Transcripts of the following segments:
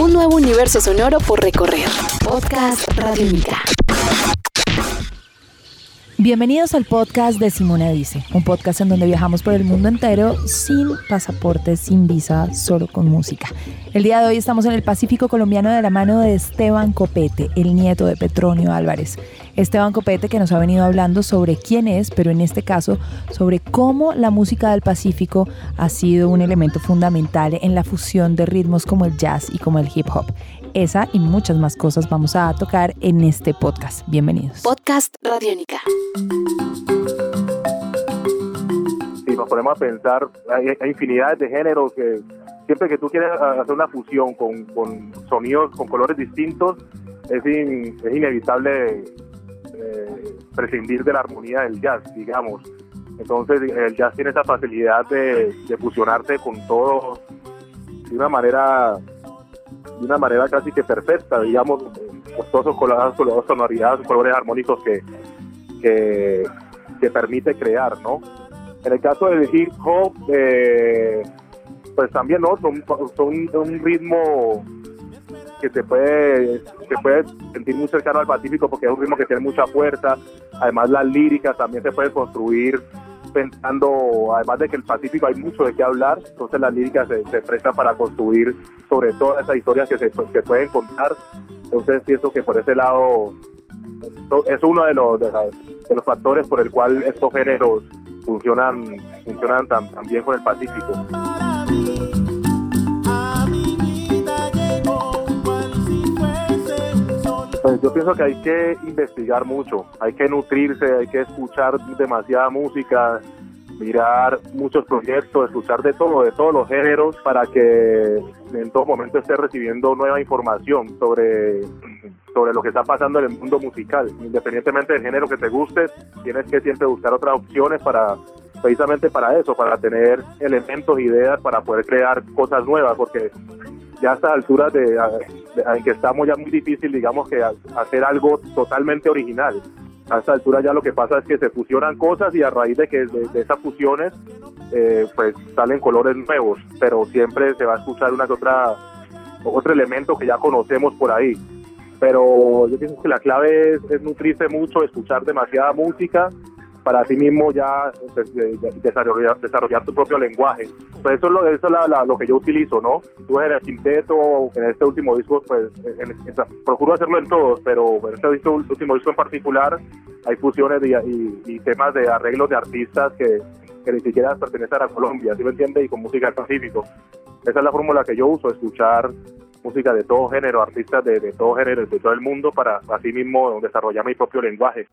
Un nuevo universo sonoro por recorrer. Podcast Radiónica. Bienvenidos al podcast de Simona Dice, un podcast en donde viajamos por el mundo entero sin pasaporte, sin visa, solo con música. El día de hoy estamos en el Pacífico colombiano de la mano de Esteban Copete, el nieto de Petronio Álvarez. Esteban Copete que nos ha venido hablando sobre quién es, pero en este caso sobre cómo la música del Pacífico ha sido un elemento fundamental en la fusión de ritmos como el jazz y como el hip hop. Esa y muchas más cosas vamos a tocar en este podcast. Bienvenidos. Podcast Radiónica. Si nos ponemos a pensar, hay, infinidad de géneros que siempre que tú quieres hacer una fusión con, sonidos, con colores distintos, es, es inevitable prescindir de la armonía del jazz, digamos. Entonces el jazz tiene esa facilidad de, fusionarse con todo de una manera de una manera casi que perfecta, digamos, con todos esos sonoridades, colores armónicos que, que, permite crear, ¿no? En el caso del hip hop, eh, pues también, ¿no? Son, son un ritmo que se puede, se puede sentir muy cercano al Pacífico porque es un ritmo que tiene mucha fuerza, además las líricas también se pueden construir pensando, además de que el Pacífico hay mucho de qué hablar, entonces las líricas se, se prestan para construir sobre todas esas historias que se que pueden contar. Entonces pienso que por ese lado es uno de los, de, los factores por el cual estos géneros funcionan, funcionan tan, bien con el Pacífico. Pues yo pienso que hay que investigar mucho, hay que nutrirse, hay que escuchar demasiada música, mirar muchos proyectos, escuchar de todo, de todos los géneros, para que en todo momento esté recibiendo nueva información sobre, sobre lo que está pasando en el mundo musical. Independientemente del género que te guste, tienes que siempre buscar otras opciones para precisamente para eso, para tener elementos, ideas, para poder crear cosas nuevas, porque ya a estas alturas de, en que estamos ya muy difícil, digamos, que hacer algo totalmente original. A esta altura ya lo que pasa es que se fusionan cosas y a raíz de que de, esas fusiones eh, pues salen colores nuevos, pero siempre se va a escuchar una que otra otro elemento que ya conocemos por ahí. Pero yo pienso que la clave es, es nutrirse mucho, escuchar demasiada música para ti mismo ya pues, desarrollar, desarrollar tu propio lenguaje. Pues eso es lo, eso es lo que yo utilizo, ¿no? Tú en el quinteto, en este último disco, pues procuro hacerlo en todos, pero en este último disco en particular hay fusiones y, temas de arreglos de artistas que, que ni siquiera pertenecen a Colombia, ¿sí me entiendes? Y con música del Pacífico. Esa es la fórmula que yo uso, escuchar música de todo género, artistas de, de todo género, de todo el mundo, para así mismo desarrollar mi propio lenguaje.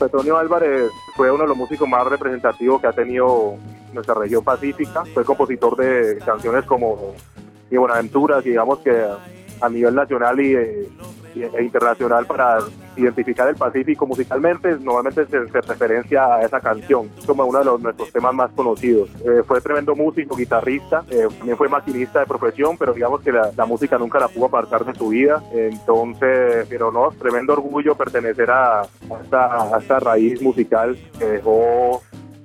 Petronio Álvarez fue uno de los músicos más representativos que ha tenido nuestra región pacífica. Fue compositor de canciones como Y Buenaventuras, digamos que a nivel nacional y, eh, e internacional para identificar el Pacífico musicalmente, normalmente se, referencia a esa canción como uno de los, nuestros temas más conocidos. Eh, fue tremendo músico, guitarrista, eh, también fue maquinista de profesión, pero digamos que la, música nunca la pudo apartar de su vida. Entonces, pero no, tremendo orgullo pertenecer a, esta, raíz musical que dejó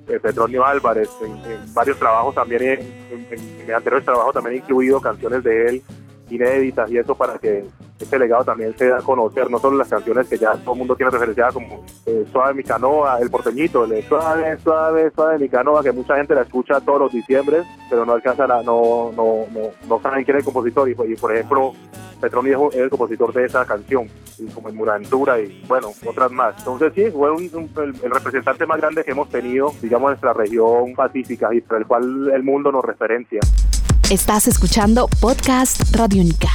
eh, Petronio Álvarez en, varios trabajos también, en, en, trabajos también he incluido canciones de él inéditas y eso para que este legado también se da a conocer, no solo las canciones que ya todo el mundo tiene referencia como eh, Suave mi canoa, El Porteñito, el Suave, Suave, Suave mi canoa, que mucha gente la escucha todos los diciembre, pero no alcanza la, no, no, no, no saben quién es el compositor y, por ejemplo Petronio es el compositor de esa canción, como en Muraventura y bueno, otras más. Entonces sí, fue el, el, representante más grande que hemos tenido, digamos, en nuestra región pacífica y por el cual el mundo nos referencia. Estás escuchando Podcast Radio Única.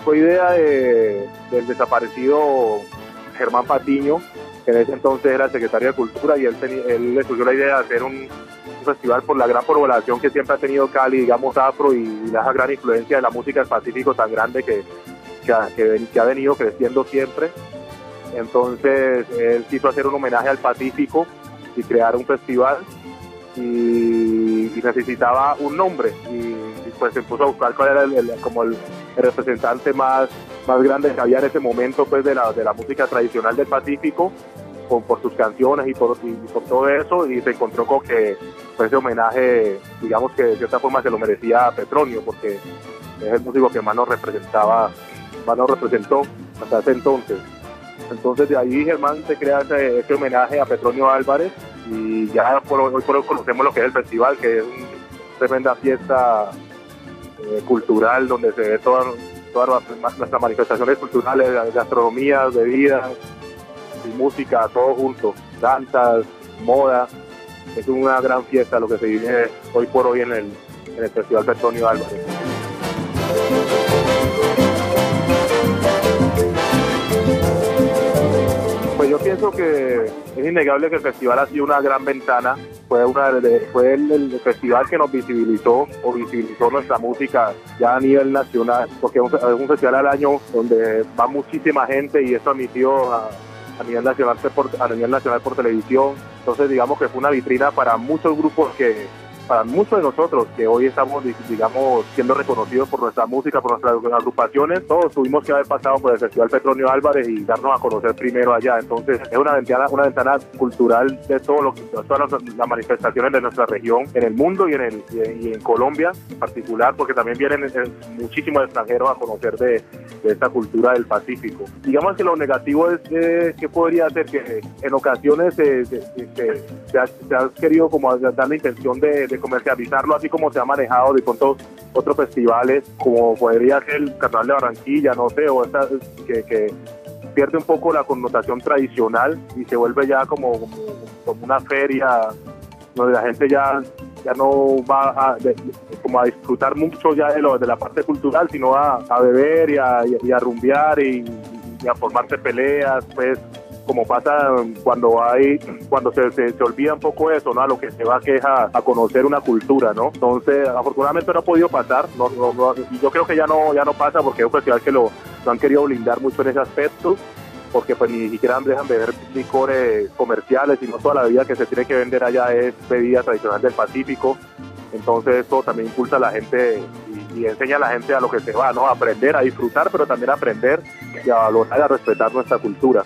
Fue idea del desaparecido Germán Patiño, que en ese entonces era secretario de Cultura, y él, él le surgió la idea de hacer un, festival por la gran población que siempre ha tenido Cali, digamos, afro, y, la gran influencia de la música del Pacífico tan grande que, que ha venido creciendo siempre. Entonces él quiso hacer un homenaje al Pacífico y crear un festival y, necesitaba un nombre y, pues se puso a buscar cuál era el, como el, representante más, más grande que había en ese momento pues de la, de la música tradicional del Pacífico por, por sus canciones y por, por todo eso y se encontró con que pues, ese homenaje digamos que de cierta forma se lo merecía a Petronio porque es el músico que más nos representaba más nos representó hasta ese entonces. Entonces de ahí Germán se crea ese, homenaje a Petronio Álvarez y ya por, hoy por hoy conocemos lo que es el festival, que es una tremenda fiesta eh, cultural donde se ve todas todas nuestras manifestaciones culturales, gastronomía, bebidas y música, todo junto, danzas, moda. Es una gran fiesta lo que se vive hoy por hoy en el, en el Festival Petronio Álvarez. yo pienso que es innegable que el festival ha sido una gran ventana. Fue, una fue el, festival que nos visibilizó o visibilizó nuestra música ya a nivel nacional, porque es un, festival al año donde va muchísima gente y es transmitido a, a nivel nacional por, a nivel nacional por televisión. Entonces digamos que fue una vitrina para muchos grupos que para muchos de nosotros que hoy estamos, digamos, siendo reconocidos por nuestra música, por nuestras agrupaciones, todos tuvimos que haber pasado por el Festival Petronio Álvarez y darnos a conocer primero allá. Entonces, es una ventana, una ventana cultural de todo lo que, todas las, manifestaciones de nuestra región en el mundo y en, el, y en, Colombia en particular, porque también vienen muchísimos extranjeros a conocer de, esta cultura del Pacífico. Digamos que lo negativo es que podría ser que en ocasiones se, ha, querido como dar la intención de comercializarlo así como se ha manejado de pronto otros festivales, como podría ser el Carnaval de Barranquilla, no sé, o esta, que, pierde un poco la connotación tradicional y se vuelve ya como, como, una feria donde la gente ya ya no va a, como a disfrutar mucho ya de, lo, de la parte cultural, sino a, a beber y a, y a rumbear y, a formarse peleas, pues como pasa cuando hay, cuando se, se, olvida un poco eso, ¿no? A lo que se va que es a, conocer una cultura, ¿no? Entonces, afortunadamente no ha podido pasar, no, y yo creo que ya no, ya no pasa porque es un festival que lo, han querido blindar mucho en ese aspecto, porque pues ni siquiera dejan beber licores comerciales, sino toda la bebida que se tiene que vender allá es bebida tradicional del Pacífico, entonces eso también impulsa a la gente y, y, enseña a la gente a lo que se va, ¿no? A aprender, a disfrutar, pero también a aprender y a valorar a respetar nuestra cultura.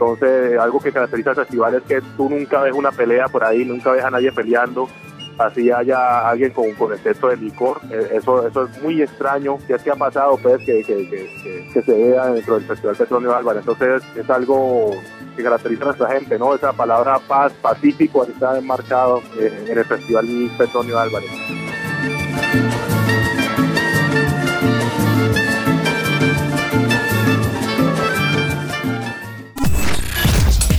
Entonces, algo que caracteriza al festival es que tú nunca ves una pelea por ahí, nunca ves a nadie peleando, así haya alguien con, con exceso de licor. Eh, eso, eso es muy extraño. ¿Qué es que ha pasado? Pues que, que, se vea dentro del Festival Petronio Álvarez. Entonces, es algo que caracteriza a nuestra gente, ¿no? Esa palabra paz, pacífico, está enmarcado eh, en el Festival Petronio Álvarez.